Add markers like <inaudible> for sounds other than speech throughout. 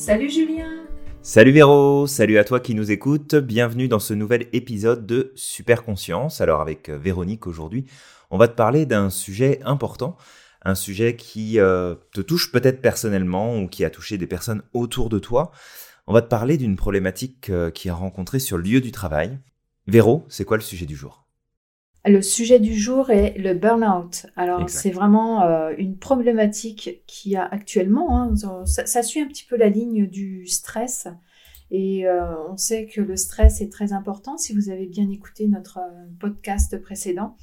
Salut Julien Salut Véro, salut à toi qui nous écoutes, bienvenue dans ce nouvel épisode de Super Conscience. Alors avec euh, Véronique aujourd'hui, on va te parler d'un sujet important, un sujet qui euh, te touche peut-être personnellement ou qui a touché des personnes autour de toi. On va te parler d'une problématique euh, qui a rencontré sur le lieu du travail. Véro, c'est quoi le sujet du jour? Le sujet du jour est le burn-out. Alors, c'est vraiment euh, une problématique qui a actuellement, hein, ça, suit un petit peu la ligne du stress. Et euh, on sait que le stress est très important si vous avez bien écouté notre euh, podcast précédent.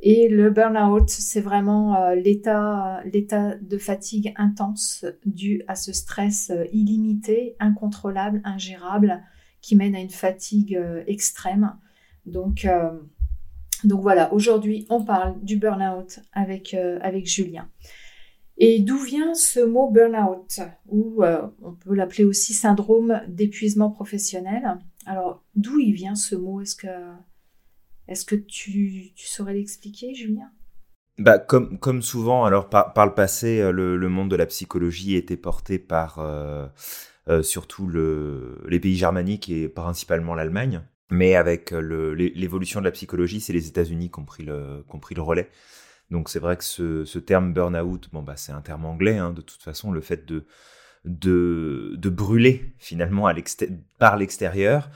Et le burn-out, c'est vraiment l'état, l'état de fatigue intense dû à ce stress illimité, incontrôlable, ingérable, qui mène à une fatigue extrême. Donc, donc voilà, aujourd'hui, on parle du burn-out avec, euh, avec Julien. Et d'où vient ce mot burn-out Ou euh, on peut l'appeler aussi syndrome d'épuisement professionnel. Alors, d'où il vient ce mot? Est-ce que, est que tu, saurais l'expliquer, Julien? Bah, comme, comme souvent, alors par, le passé, euh, le, monde de la psychologie était porté par surtout le, les pays germaniques et principalement l'Allemagne. Mais avec euh, l'évolution de la psychologie, c'est les États-Unis qui ont pris le, relais. Donc c'est vrai que ce, terme burn-out, bon, bah, c'est un terme anglais, hein, de toute façon, le fait de, brûler finalement par l'extérieur.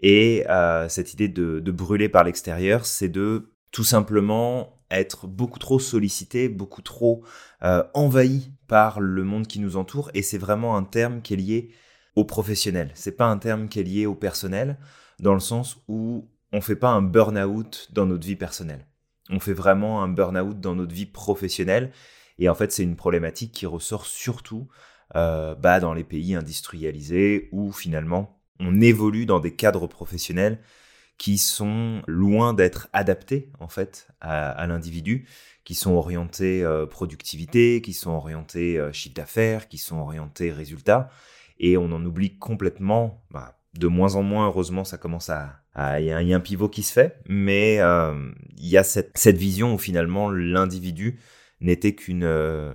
Et euh, cette idée de, brûler par l'extérieur, c'est de tout simplement être beaucoup trop sollicité, beaucoup trop euh, envahi par le monde qui nous entoure. Et c'est vraiment un terme qui est lié au professionnel. C'est pas un terme qui est lié au personnel dans le sens où on fait pas un burn-out dans notre vie personnelle. On fait vraiment un burn-out dans notre vie professionnelle. Et en fait, c'est une problématique qui ressort surtout euh, bah, dans les pays industrialisés où finalement on évolue dans des cadres professionnels qui sont loin d'être adaptés en fait à, l'individu, qui sont orientés euh, productivité, qui sont orientés euh, chiffre d'affaires, qui sont orientés résultats, et on en oublie complètement, bah, de moins en moins, heureusement, ça commence à... Il y, a un pivot qui se fait, mais euh, il y a cette, vision où finalement l'individu n'était qu'une euh,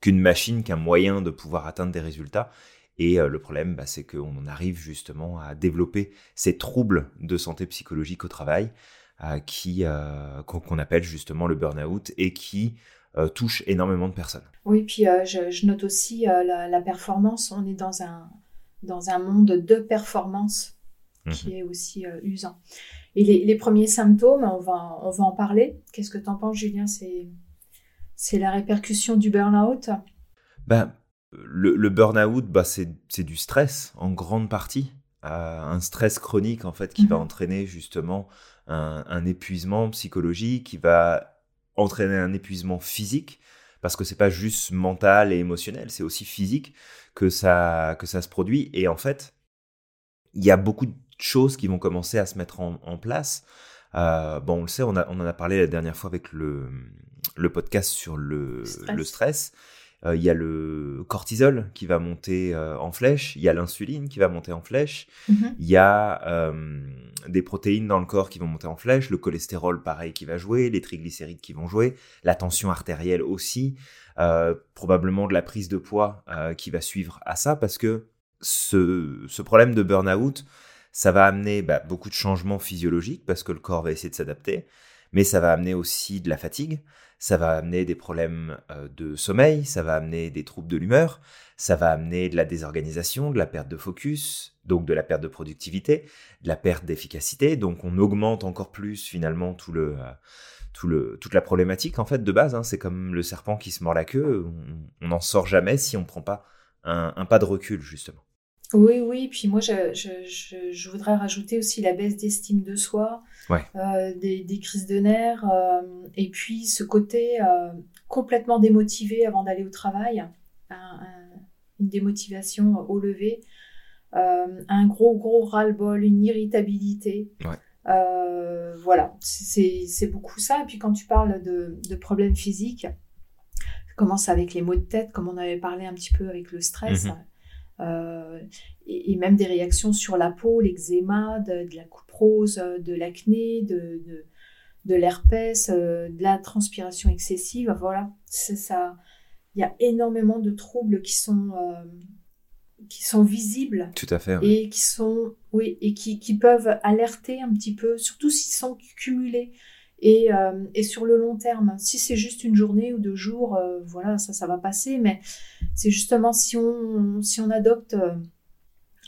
qu'une machine, qu'un moyen de pouvoir atteindre des résultats. Et euh, le problème, bah, c'est qu'on en arrive justement à développer ces troubles de santé psychologique au travail qui qu'on appelle justement le burn-out et qui touche énormément de personnes. Oui, puis je, note aussi la, performance. On est dans un, dans un monde de performance qui mhm. est aussi euh, usant. Et les, premiers symptômes, on va, on va en parler. Qu'est-ce que tu en penses, Julien? C'est, la répercussion du burn-out? Ben, le, le burn-out, bah, c'est, du stress en grande partie. Euh, un stress chronique en fait qui va mhm. entraîner justement un, un, épuisement psychologique, qui va entraîner un épuisement physique parce que c'est pas juste mental et émotionnel, c'est aussi physique que ça, que ça se produit. Et en fait, il y a beaucoup de choses qui vont commencer à se mettre en, place. Euh, bon, on le sait, on, a, on, en a parlé la dernière fois avec le, le podcast sur le Le stress. Euh, il y a le cortisol qui va monter euh, en flèche, il y a l'insuline qui va monter en flèche, mhm. il y a euh, des protéines dans le corps qui vont monter en flèche, le cholestérol pareil qui va jouer, les triglycérides qui vont jouer, la tension artérielle aussi, probablement de la prise de poids qui va suivre à ça parce que ce, ce problème de burn-out, ça va amener bah, beaucoup de changements physiologiques parce que le corps va essayer de s'adapter, mais ça va amener aussi de la fatigue, ça va amener des problèmes euh, de sommeil, ça va amener des troubles de l'humeur, ça va amener de la désorganisation, de la perte de focus, donc de la perte de productivité, de la perte d'efficacité, donc on augmente encore plus finalement euh, toute la problématique en fait de base, hein. c'est comme le serpent qui se mord la queue, on n'en sort jamais si on ne prend pas un pas de recul justement. Oui, oui. Puis moi, je, je, je, voudrais rajouter aussi la baisse d'estime de soi, euh, des, des, crises de nerfs, euh, et puis ce côté euh, complètement démotivé avant d'aller au travail, une démotivation au lever, un gros, gros ras-le-bol, une irritabilité. voilà, c'est beaucoup ça. Et puis quand tu parles de, de problèmes physiques, commence avec les maux de tête, comme on avait parlé un petit peu avec le stress. Mhm. Euh, et, même des réactions sur la peau, l'eczéma, de, la coupe rose, de l'acné, de, de, de l'herpès, euh, de la transpiration excessive. Voilà, c'est ça. Il y a énormément de troubles qui sont, euh, qui sont visibles. Tout à fait. Et qui sont, oui, et qui, qui, peuvent alerter un petit peu, surtout s'ils sont cumulés. Et, euh, et, sur le long terme, si c'est juste une journée ou deux jours, euh, voilà, ça, ça va passer. Mais c'est justement si on, si on adopte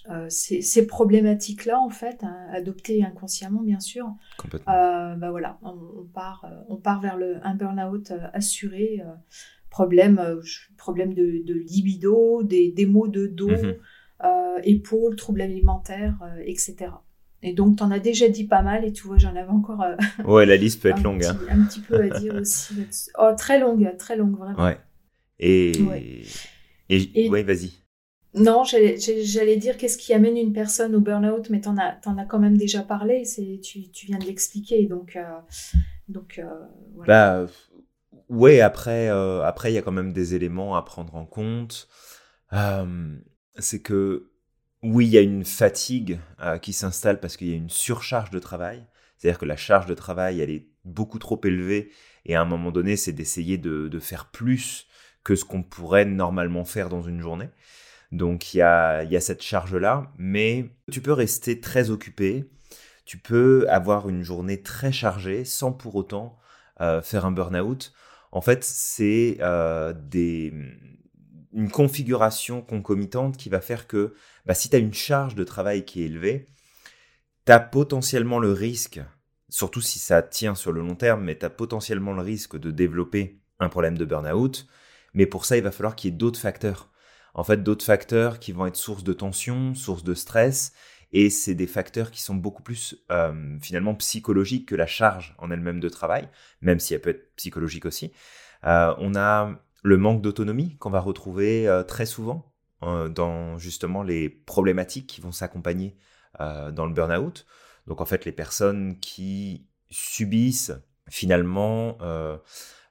euh, ces, ces problématiques-là, en fait, hein, adoptées inconsciemment, bien sûr, bah voilà, on, part, on part vers le, un burn-out assuré problème, problème de, libido, des, des, maux de dos, euh, épaules, troubles alimentaires, etc. Et donc, tu en as déjà dit pas mal, et tu vois, j'en avais encore. <laughs> ouais, la liste peut être longue. Hein. Un petit peu à dire aussi. Oh, très longue, très longue, vraiment. Ouais. Et. Et, ouais, vas-y. Non, j'allais dire qu'est-ce qui amène une personne au burn-out, mais tu en, as, en as quand même déjà parlé, tu, tu viens de l'expliquer. Donc, donc voilà. Bah, ouais, après, euh, après, il y a quand même des éléments à prendre en compte. c'est que, oui, il y a une fatigue euh, qui s'installe parce qu'il y a une surcharge de travail. C'est-à-dire que la charge de travail, elle est beaucoup trop élevée. Et à un moment donné, c'est d'essayer de, faire plus que ce qu'on pourrait normalement faire dans une journée. Donc il y a, cette charge-là. Mais tu peux rester très occupé. Tu peux avoir une journée très chargée sans pour autant euh, faire un burn-out. En fait, c'est euh, une configuration concomitante qui va faire que bah, si tu as une charge de travail qui est élevée, tu as potentiellement le risque, surtout si ça tient sur le long terme, mais tu as potentiellement le risque de développer un problème de burn-out. Mais pour ça, il va falloir qu'il y ait d'autres facteurs. En fait, d'autres facteurs qui vont être source de tension, source de stress, et c'est des facteurs qui sont beaucoup plus euh, finalement psychologiques que la charge en elle-même de travail, même si elle peut être psychologique aussi. Euh, on a le manque d'autonomie qu'on va retrouver euh, très souvent dans justement les problématiques qui vont s'accompagner dans le burn-out. Donc en fait, les personnes qui subissent finalement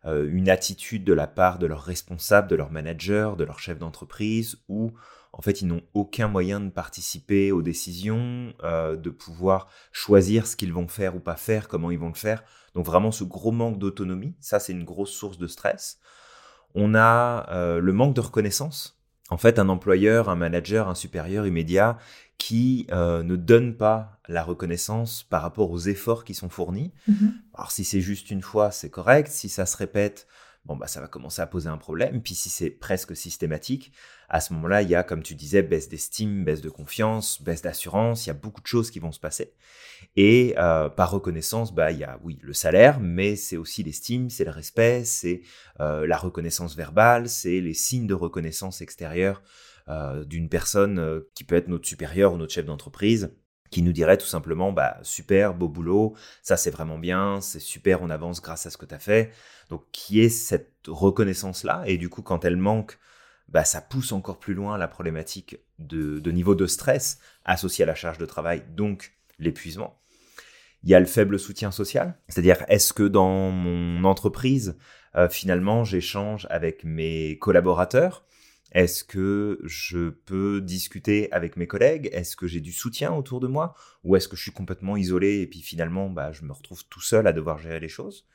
une attitude de la part de leurs responsables, de leurs managers, de leur chef d'entreprise, ou en fait, ils n'ont aucun moyen de participer aux décisions, euh, de pouvoir choisir ce qu'ils vont faire ou pas faire, comment ils vont le faire. Donc vraiment ce gros manque d'autonomie, ça c'est une grosse source de stress. On a euh, le manque de reconnaissance. En fait, un employeur, un manager, un supérieur immédiat qui euh, ne donne pas la reconnaissance par rapport aux efforts qui sont fournis. Mm-hmm. Alors si c'est juste une fois, c'est correct. Si ça se répète, bon bah ça va commencer à poser un problème. Puis si c'est presque systématique, à ce moment-là, il y a, comme tu disais, baisse d'estime, baisse de confiance, baisse d'assurance, il y a beaucoup de choses qui vont se passer. Et euh, par reconnaissance, bah, il y a, oui, le salaire, mais c'est aussi l'estime, c'est le respect, c'est euh, la reconnaissance verbale, c'est les signes de reconnaissance extérieure euh, d'une personne qui peut être notre supérieur ou notre chef d'entreprise qui nous dirait tout simplement bah super beau boulot ça c'est vraiment bien c'est super on avance grâce à ce que tu as fait donc qui est cette reconnaissance là et du coup quand elle manque bah, ça pousse encore plus loin la problématique de, niveau de stress associé à la charge de travail, donc l'épuisement. Il y a le faible soutien social, c'est-à-dire est-ce que dans mon entreprise, euh, finalement, j'échange avec mes collaborateurs Est-ce que je peux discuter avec mes collègues? Est-ce que j'ai du soutien autour de moi? Ou est-ce que je suis complètement isolé et puis finalement, bah, je me retrouve tout seul à devoir gérer les choses?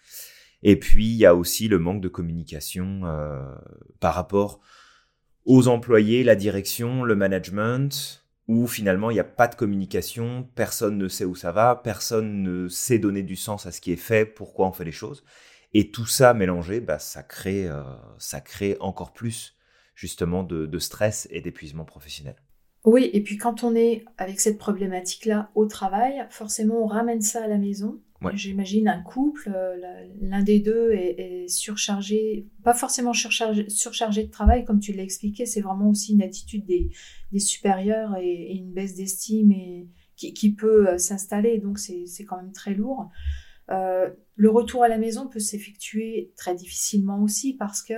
Et puis, il y a aussi le manque de communication euh, par rapport aux employés, la direction, le management, où finalement il n'y a pas de communication, personne ne sait où ça va, personne ne sait donner du sens à ce qui est fait, pourquoi on fait les choses. Et tout ça mélangé, bah, ça, crée, euh, ça crée encore plus justement de stress et d'épuisement professionnel. Oui, et puis quand on est avec cette problématique-là au travail, forcément on ramène ça à la maison J'imagine un couple, euh, l'un des deux est, surchargé, pas forcément surchargé, surchargé, de travail, comme tu l'as expliqué, c'est vraiment aussi une attitude des, supérieurs et, une baisse d'estime et, qui, peut euh, s'installer, donc c'est quand même très lourd. Euh, le retour à la maison peut s'effectuer très difficilement aussi parce que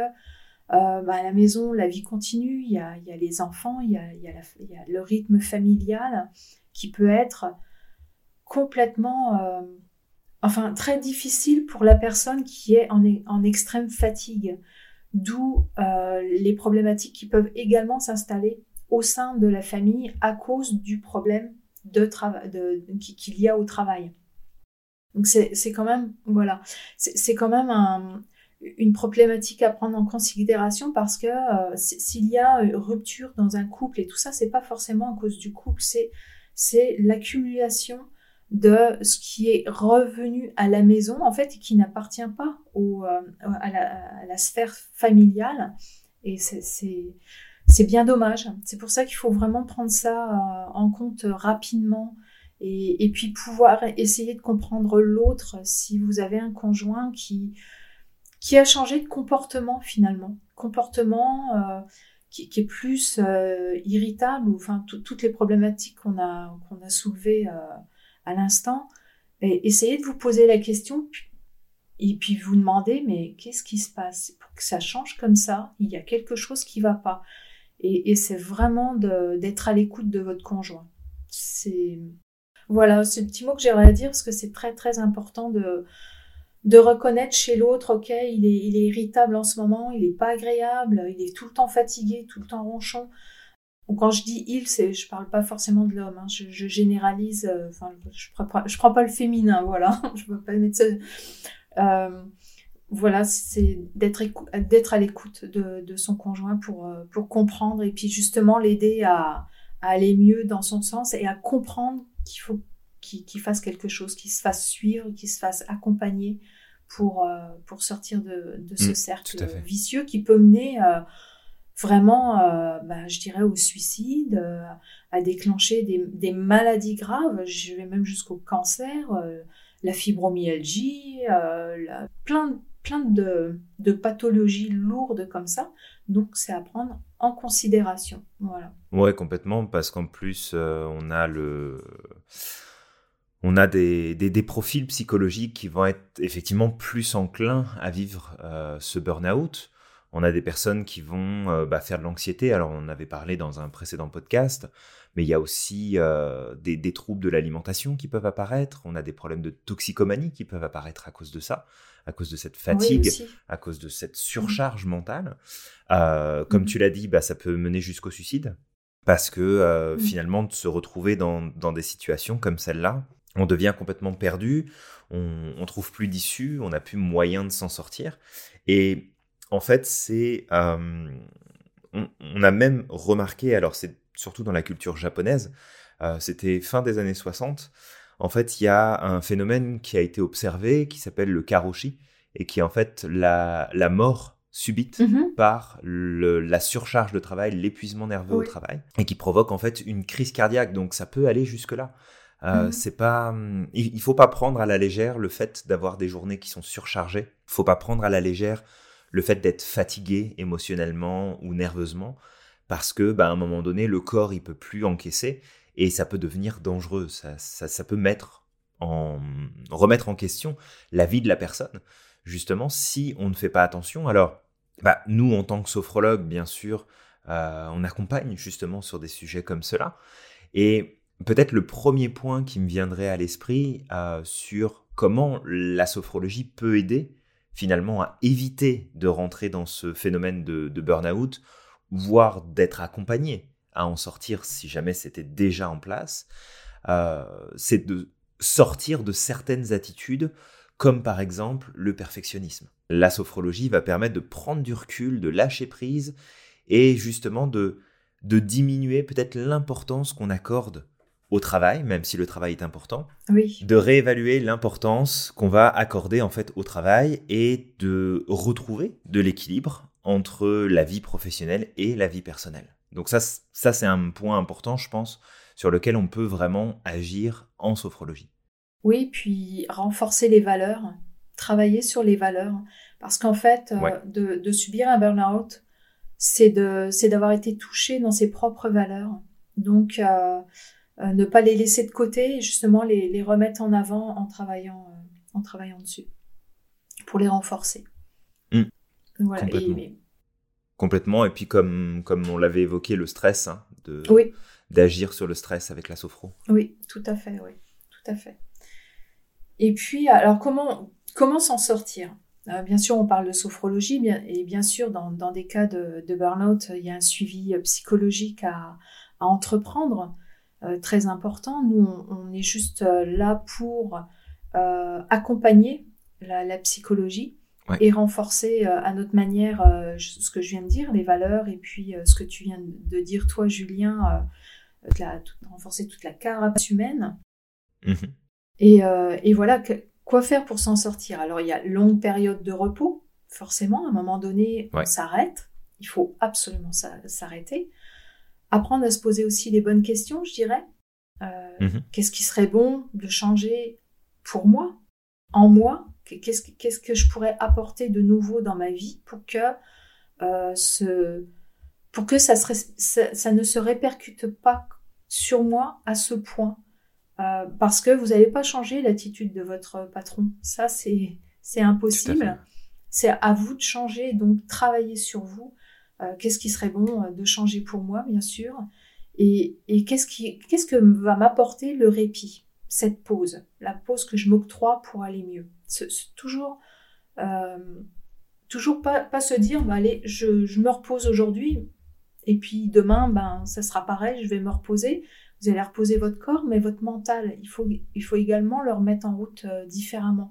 bah, à la maison, la vie continue, il y a, les enfants, il y a, le rythme familial qui peut être complètement enfin très difficile pour la personne qui est en, extrême fatigue, d'où euh, les problématiques qui peuvent également s'installer au sein de la famille à cause du problème de travail qu'il y a au travail. Donc c'est quand même voilà, c'est quand même un, une problématique à prendre en considération parce que s'il y a rupture dans un couple et tout ça, c'est pas forcément à cause du couple, c'est c'est l'accumulation de ce qui est revenu à la maison, en fait, et qui n'appartient pas au, euh, à, la, sphère familiale. Et c'est bien dommage. C'est pour ça qu'il faut vraiment prendre ça euh, en compte rapidement et, et, puis pouvoir essayer de comprendre l'autre si vous avez un conjoint qui, qui a changé de comportement finalement. Comportement euh, qui, est plus irritable, ou enfin toutes les problématiques qu'on a, qu'on a soulevées à l'instant, essayez de vous poser la question et puis vous demander mais qu'est-ce qui se passe? Pour que ça change comme ça Il y a quelque chose qui va pas. Et, c'est vraiment d'être à l'écoute de votre conjoint. C'est voilà, c'est le petit mot que j'aimerais dire parce que c'est très très important de de reconnaître chez l'autre, ok, il est, est irritable en ce moment, il est pas agréable, il est tout le temps fatigué, tout le temps ronchon quand je dis il, c'est, je parle pas forcément de l'homme. Hein. je, généralise. Euh, enfin, je je prends pas le féminin, voilà. <laughs> je peux pas mettre ça. Euh, voilà, c'est d'être d'être à l'écoute de, son conjoint pour euh, pour comprendre et puis justement l'aider à, aller mieux dans son sens et à comprendre qu'il faut qu'il fasse quelque chose, qu'il se fasse suivre, qu'il se fasse accompagner pour pour sortir de, ce mmh, cercle vicieux qui peut mener vraiment, euh, bah, je dirais, au suicide, euh, à déclencher des, maladies graves, je vais même jusqu'au cancer, euh, la fibromyalgie, plein, plein de, pathologies lourdes comme ça. Donc, c'est à prendre en considération. Voilà. Ouais, complètement, parce qu'en plus, on a le on a des, des, profils psychologiques qui vont être effectivement plus enclins à vivre ce burn-out. On a des personnes qui vont euh, bah, faire de l'anxiété. Alors, on avait parlé dans un précédent podcast, mais il y a aussi euh, des, troubles de l'alimentation qui peuvent apparaître. On a des problèmes de toxicomanie qui peuvent apparaître à cause de ça, à cause de cette fatigue, à cause de cette surcharge mentale. Euh, comme tu l'as dit, bah, ça peut mener jusqu'au suicide. Parce que finalement, de se retrouver dans, des situations comme celle-là, on devient complètement perdu, on, on trouve plus d'issue, on n'a plus moyen de s'en sortir. Et en fait, c'est. Euh, on, a même remarqué, alors c'est surtout dans la culture japonaise, euh, c'était fin des années 60. En fait, il y a un phénomène qui a été observé qui s'appelle le karoshi et qui est en fait la, mort subite mm-hmm. par la surcharge de travail, l'épuisement nerveux au travail, et qui provoque en fait une crise cardiaque. Donc ça peut aller jusque là. Euh, mm-hmm. C'est pas, il, il, faut pas prendre à la légère le fait d'avoir des journées qui sont surchargées. Il faut pas prendre à la légère le fait d'être fatigué émotionnellement ou nerveusement, parce que bah, à un moment donné, le corps il peut plus encaisser et ça peut devenir dangereux. Ça, ça, peut mettre en remettre en question la vie de la personne. Justement, si on ne fait pas attention, alors bah, nous en tant que sophrologue, bien sûr, euh, on accompagne justement sur des sujets comme cela. Et peut-être le premier point qui me viendrait à l'esprit euh, sur comment la sophrologie peut aider finalement à éviter de rentrer dans ce phénomène de, burn-out, voire d'être accompagné à en sortir si jamais c'était déjà en place, euh, c'est de sortir de certaines attitudes, comme par exemple le perfectionnisme. La sophrologie va permettre de prendre du recul, de lâcher prise et justement de, de diminuer peut-être l'importance qu'on accorde au travail, même si le travail est important, oui. de réévaluer l'importance qu'on va accorder en fait au travail et de retrouver de l'équilibre entre la vie professionnelle et la vie personnelle. Donc ça, ça c'est un point important, je pense, sur lequel on peut vraiment agir en sophrologie. Oui, puis renforcer les valeurs, travailler sur les valeurs, parce qu'en fait, euh, de, subir un burn-out, c'est d'avoir été touché dans ses propres valeurs. Donc, euh, euh, ne pas les laisser de côté et justement les, remettre en avant en travaillant, euh, en travaillant dessus pour les renforcer. Mmh. Complètement. Et, puis comme, comme on l'avait évoqué, le stress, hein, de, d'agir sur le stress avec la sophro. Oui, tout à fait, oui, tout à fait. Et puis, alors comment, comment s'en sortir? Euh, Bien sûr, on parle de sophrologie, bien, et bien sûr, dans, dans des cas de, de burn-out, il y a un suivi psychologique à, à entreprendre. Euh, très important. Nous, on, est juste euh, là pour euh, accompagner la, psychologie et renforcer à notre manière ce que je viens de dire, les valeurs, et puis ce que tu viens de dire toi, Julien, renforcer toute la carapace humaine. Mmh et, et, voilà, quoi faire pour s'en sortir? Alors, il y a longue période de repos, forcément, à un moment donné, on s'arrête. Il faut absolument s'arrêter. Apprendre à se poser aussi les bonnes questions, je dirais. Euh, mhm. Qu'est-ce qui serait bon de changer pour moi, en moi? Qu'est-ce que je pourrais apporter de nouveau dans ma vie pour que, euh, ce, pour que ça, ça, ne se répercute pas sur moi à ce point? Euh, Parce que vous n'allez pas changer l'attitude de votre patron. Ça, c'est impossible. C'est à vous de changer, donc travailler sur vous. Qu'est-ce qui serait bon de changer pour moi, bien sûr et, qu'est-ce, qui, qu'est-ce que va m'apporter le répit, cette pause, la pause que je m'octroie pour aller mieux? Toujours, euh, toujours pas, pas, se dire, bah, allez, je, me repose aujourd'hui, et puis demain, ben, ça sera pareil, je vais me reposer. Vous allez reposer votre corps, mais votre mental, il faut, également le remettre en route euh, différemment.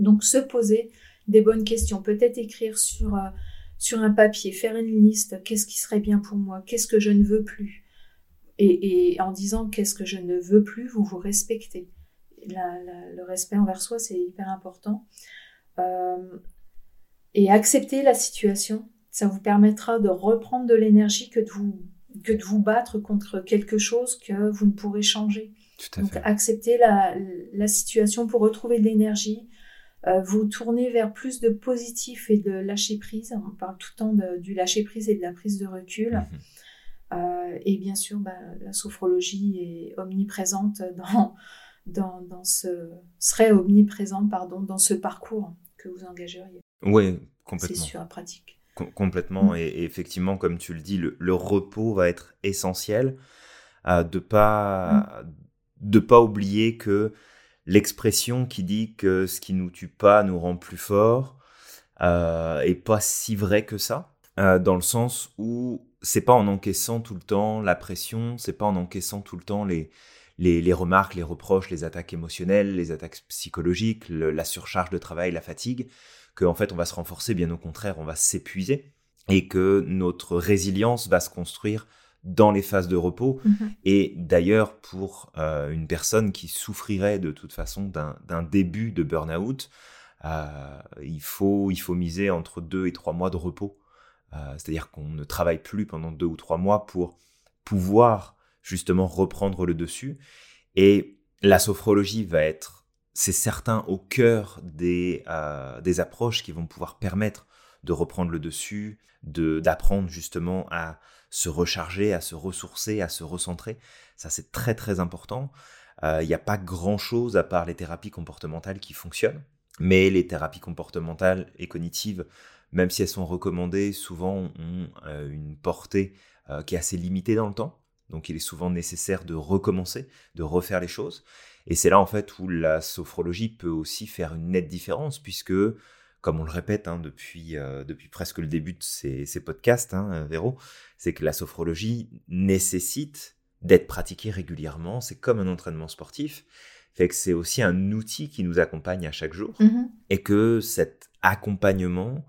Donc se poser des bonnes questions, peut-être écrire sur, euh, sur un papier, faire une liste, qu'est-ce qui serait bien pour moi, qu'est-ce que je ne veux plus, et, en disant qu'est-ce que je ne veux plus, vous vous respectez. le respect envers soi, c'est hyper important. Euh, et accepter la situation, ça vous permettra de reprendre de l'énergie que de vous que de vous battre contre quelque chose que vous ne pourrez changer. Donc accepter la, la, situation pour retrouver de l'énergie, euh, vous tourner vers plus de positif et de lâcher prise. On parle tout le temps de, du lâcher prise et de la prise de recul. Mhm. Euh, et bien sûr, bah, la sophrologie est omniprésente dans, dans, dans, ce serait omniprésente pardon dans ce parcours que vous engageriez. Oui, complètement. C'est sûr, pratique. complètement. Mm. Et, effectivement, comme tu le dis, le, repos va être essentiel. Euh, de pas mm. de pas oublier que l'expression qui dit que ce qui nous tue pas nous rend plus fort euh, est pas si vrai que ça. Euh, dans le sens où c'est pas en encaissant tout le temps la pression, c'est pas en encaissant tout le temps les, les, remarques, les reproches, les attaques émotionnelles, les attaques psychologiques, la surcharge de travail, la fatigue, qu'en fait on va se renforcer, bien au contraire, on va s'épuiser et que notre résilience va se construire dans les phases de repos. Mm-hmm. Et d'ailleurs, pour euh, une personne qui souffrirait de toute façon d'un début de burn-out, euh, il, faut, il faut miser entre deux et trois mois de repos euh, c'est-à-dire qu'on ne travaille plus pendant deux ou trois mois pour pouvoir justement reprendre le dessus. Et la sophrologie va être, c'est certain, au cœur des, des approches qui vont pouvoir permettre de reprendre le dessus, de d'apprendre justement à se recharger, à se ressourcer, à se recentrer. Ça, c'est très très important. Euh, il n'y a pas grand-chose à part les thérapies comportementales qui fonctionnent, mais les thérapies comportementales et cognitives même si elles sont recommandées, souvent ont euh, une portée euh, qui est assez limitée dans le temps. Donc il est souvent nécessaire de recommencer, de refaire les choses. Et c'est là en fait où la sophrologie peut aussi faire une nette différence, puisque, comme on le répète hein, depuis, euh, depuis presque le début de ces, podcasts, hein, Véro, c'est que la sophrologie nécessite d'être pratiquée régulièrement. C'est comme un entraînement sportif. Fait que c'est aussi un outil qui nous accompagne à chaque jour. Mmh Et que cet accompagnement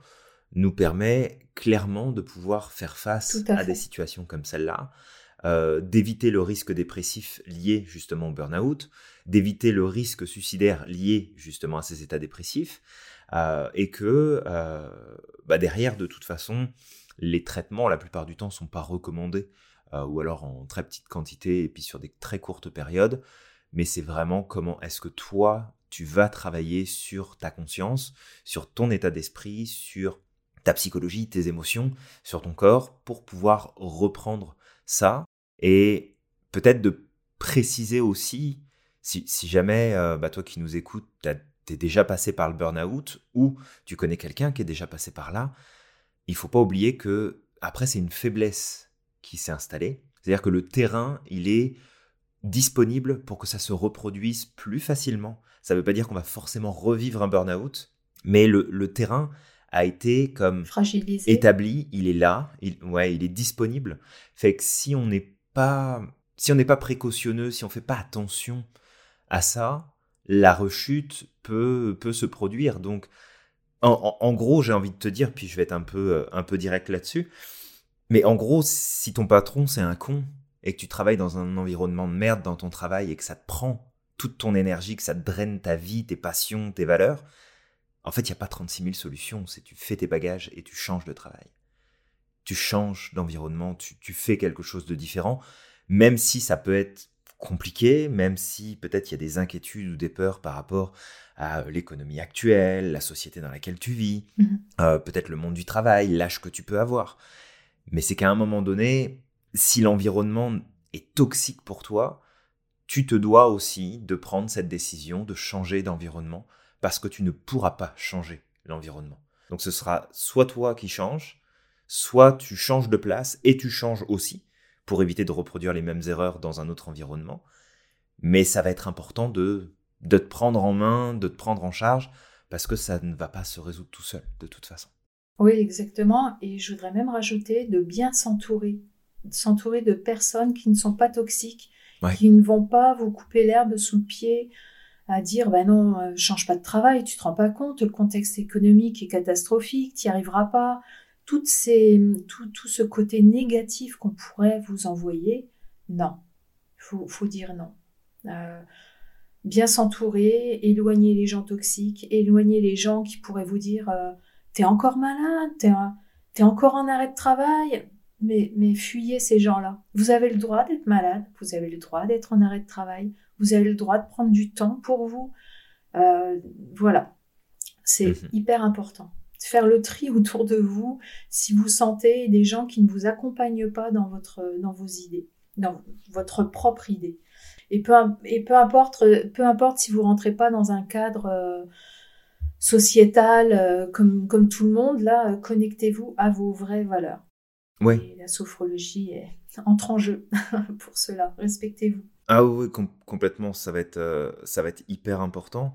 nous permet clairement de pouvoir faire face à, des situations comme celle-là, euh, d'éviter le risque dépressif lié justement au burn-out, d'éviter le risque suicidaire lié justement à ces états dépressifs, euh, et que euh, bah derrière, de toute façon, les traitements, la plupart du temps, sont pas recommandés, ou alors en très petite quantité et puis sur des très courtes périodes, mais c'est vraiment comment est-ce que toi, tu vas travailler sur ta conscience, sur ton état d'esprit, sur ta psychologie, tes émotions, sur ton corps, pour pouvoir reprendre ça. Et peut-être de préciser aussi, si, jamais euh, bah, toi qui nous écoutes, t'es déjà passé par le burn-out ou tu connais quelqu'un qui est déjà passé par là, il faut pas oublier que après c'est une faiblesse qui s'est installée. C'est-à-dire que le terrain, il est disponible pour que ça se reproduise plus facilement. Ça ne veut pas dire qu'on va forcément revivre un burn-out, mais le, le terrain, a été comme établi, il est là, il, ouais, il est disponible. Fait que si on n'est pas, si on n'est pas précautionneux, si on fait pas attention à ça, la rechute peut, se produire. Donc, en, gros, j'ai envie de te dire, puis je vais être un peu, euh, un peu direct là-dessus, mais en gros, si ton patron c'est un con et que tu travailles dans un environnement de merde dans ton travail et que ça te prend toute ton énergie, que ça te draine ta vie, tes passions, tes valeurs, en fait, il n'y a pas 36 000 solutions. C'est tu fais tes bagages et tu changes de travail. Tu changes d'environnement, tu, tu fais quelque chose de différent, même si ça peut être compliqué, même si peut-être il y a des inquiétudes ou des peurs par rapport à l'économie actuelle, la société dans laquelle tu vis, mhm. euh, peut-être le monde du travail, l'âge que tu peux avoir. Mais c'est qu'à un moment donné, si l'environnement est toxique pour toi, tu te dois aussi de prendre cette décision de changer d'environnement parce que tu ne pourras pas changer l'environnement. Donc ce sera soit toi qui changes, soit tu changes de place et tu changes aussi pour éviter de reproduire les mêmes erreurs dans un autre environnement. Mais ça va être important de, de te prendre en main, de te prendre en charge, parce que ça ne va pas se résoudre tout seul, de toute façon. Oui, exactement. Et je voudrais même rajouter de bien s'entourer, s'entourer de personnes qui ne sont pas toxiques, qui ne vont pas vous couper l'herbe sous le pied à dire ben non, euh, change pas de travail, tu te rends pas compte, le contexte économique est catastrophique, tu n'y arriveras pas, ces, tout, ce côté négatif qu'on pourrait vous envoyer, non. Il faut, dire non. Euh, bien s'entourer, éloigner les gens toxiques, éloigner les gens qui pourraient vous dire euh, T'es encore malade, t'es, es encore en arrêt de travail. Mais, mais fuyez ces gens-là. Vous avez le droit d'être malade, vous avez le droit d'être en arrêt de travail, vous avez le droit de prendre du temps pour vous. Euh, voilà, c'est mhm. hyper important faire le tri <laughs> autour de vous si vous sentez des gens qui ne vous accompagnent pas dans, votre, dans vos idées, dans votre propre idée. Et peu, et peu, importe, peu importe si vous rentrez pas dans un cadre euh, sociétal euh, comme, comme tout le monde, là, connectez-vous à vos vraies valeurs. Oui. la sophrologie est, <laughs> entre en jeu <laughs> pour cela. Respectez-vous. Ah oui, complètement. Ça va être, euh, ça va être hyper important.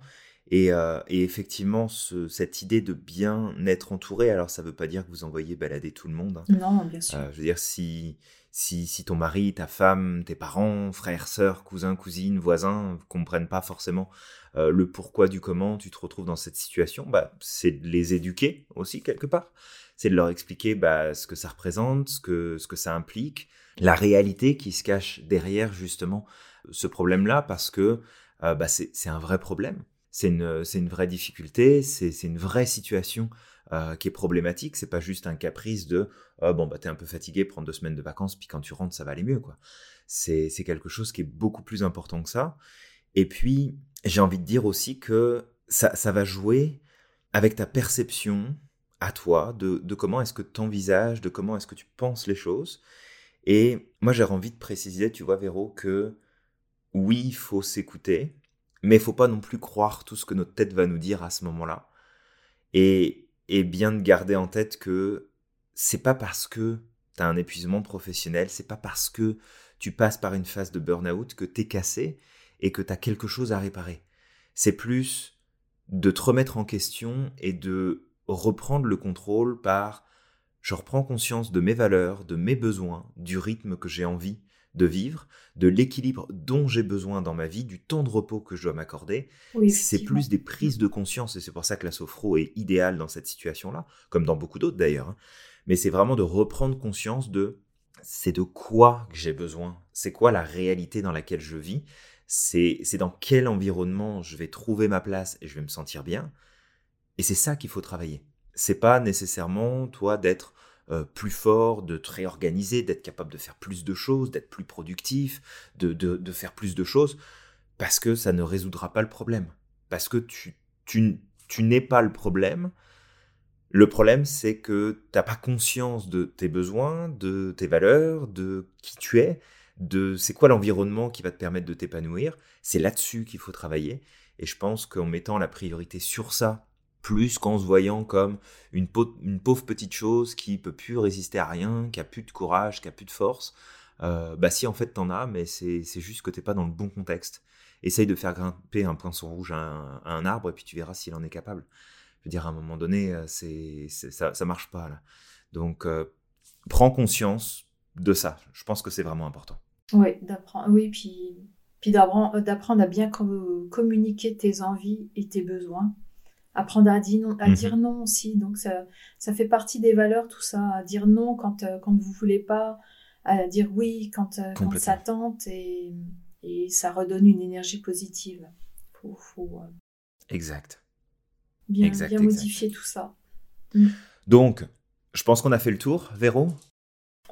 Euh, et, effectivement, cette idée de bien être entouré, alors ça ne veut pas dire que vous envoyez balader tout le monde. Hein. Non, bien sûr. Euh, je veux dire, si, si, si, ton mari, ta femme, tes parents, frères, sœurs, cousins, cousines, voisins ne comprennent pas forcément euh, le pourquoi du comment tu te retrouves dans cette situation, bah, c'est de les éduquer aussi quelque part. C'est de leur expliquer bah, ce que ça représente, ce que, ce que ça implique, la réalité qui se cache derrière justement ce problème-là, parce que bah, c'est un vrai problème c'est une, une, vraie difficulté, c'est une vraie situation euh, qui est problématique. C'est pas juste un caprice de oh, bon bah t'es un peu fatigué, prendre deux semaines de vacances, puis quand tu rentres ça va aller mieux quoi. C'est quelque chose qui est beaucoup plus important que ça. Et puis j'ai envie de dire aussi que ça, ça va jouer avec ta perception à toi de, de comment est-ce que tu envisages, de comment est-ce que tu penses les choses. Et moi j'ai envie de préciser, tu vois Véro, que oui, il faut s'écouter, mais il faut pas non plus croire tout ce que notre tête va nous dire à ce moment-là. Et, et bien de garder en tête que c'est pas parce que tu as un épuisement professionnel, c'est pas parce que tu passes par une phase de burn-out que tu es cassé et que tu as quelque chose à réparer. C'est plus de te remettre en question et de reprendre le contrôle par je reprends conscience de mes valeurs, de mes besoins, du rythme que j'ai envie de vivre, de l'équilibre dont j'ai besoin dans ma vie, du temps de repos que je dois m'accorder. c'est plus des prises de conscience et c'est pour ça que la sophro est idéale dans cette situation-là, comme dans beaucoup d'autres d'ailleurs. Hein. Mais c'est vraiment de reprendre conscience de c'est de quoi que j'ai besoin, c'est quoi la réalité dans laquelle je vis, c'est dans quel environnement je vais trouver ma place et je vais me sentir bien. Et c'est ça qu'il faut travailler. C'est pas nécessairement toi d'être euh, plus fort, de te réorganiser, d'être capable de faire plus de choses, d'être plus productif, de, de, faire plus de choses, parce que ça ne résoudra pas le problème. Parce que tu, tu, tu n'es pas le problème. Le problème, c'est que tu n'as pas conscience de tes besoins, de tes valeurs, de qui tu es, de c'est quoi l'environnement qui va te permettre de t'épanouir. C'est là-dessus qu'il faut travailler. Et je pense qu'en mettant la priorité sur ça plus qu'en se voyant comme une, pauvre petite chose qui peut plus résister à rien, qui a plus de courage, qui a plus de force. Euh, bah si en fait t'en as, mais c'est juste que t'es pas dans le bon contexte. Essaye de faire grimper un poinçon rouge à un, arbre et puis tu verras s'il en est capable. Je veux dire, à un moment donné, euh, ça, ça marche pas là. Donc, euh, prends conscience de ça. Je pense que c'est vraiment important. Oui, d'apprendre. Oui, puis d'apprendre à bien communiquer tes envies et tes besoins apprendre à, dire non, à mhm. dire non aussi. Donc ça, ça fait partie des valeurs, tout ça, à dire non quand, euh, quand vous voulez pas, à dire oui quand, euh, quand ça tente et, et, ça redonne une énergie positive. Faut, faut, euh, exact. Bien, bien modifier tout ça. Mm. Donc, je pense qu'on a fait le tour, Véro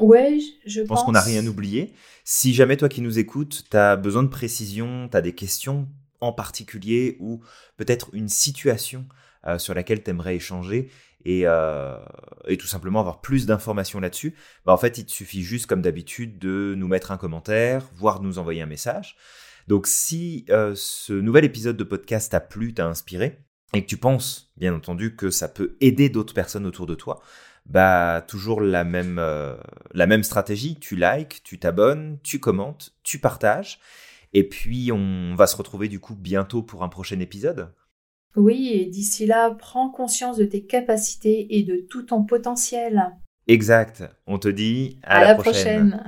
Ouais, je, pense. pense qu'on n'a rien oublié. Si jamais toi qui nous écoutes, tu as besoin de précision, tu as des questions en particulier ou peut-être une situation euh, sur laquelle tu aimerais échanger euh, et, tout simplement avoir plus d'informations là-dessus, bah en fait, il te suffit juste, comme d'habitude, de nous mettre un commentaire, voire nous envoyer un message. Donc, si euh, ce nouvel épisode de podcast t'a plu, t'a inspiré, et que tu penses, bien entendu, que ça peut aider d'autres personnes autour de toi, bah toujours la même, la même stratégie. Tu likes, tu t'abonnes, tu commentes, tu partages. Et puis, on va se retrouver du coup bientôt pour un prochain épisode. Oui, et d'ici là, prends conscience de tes capacités et de tout ton potentiel. Exact. On te dit à, la, prochaine.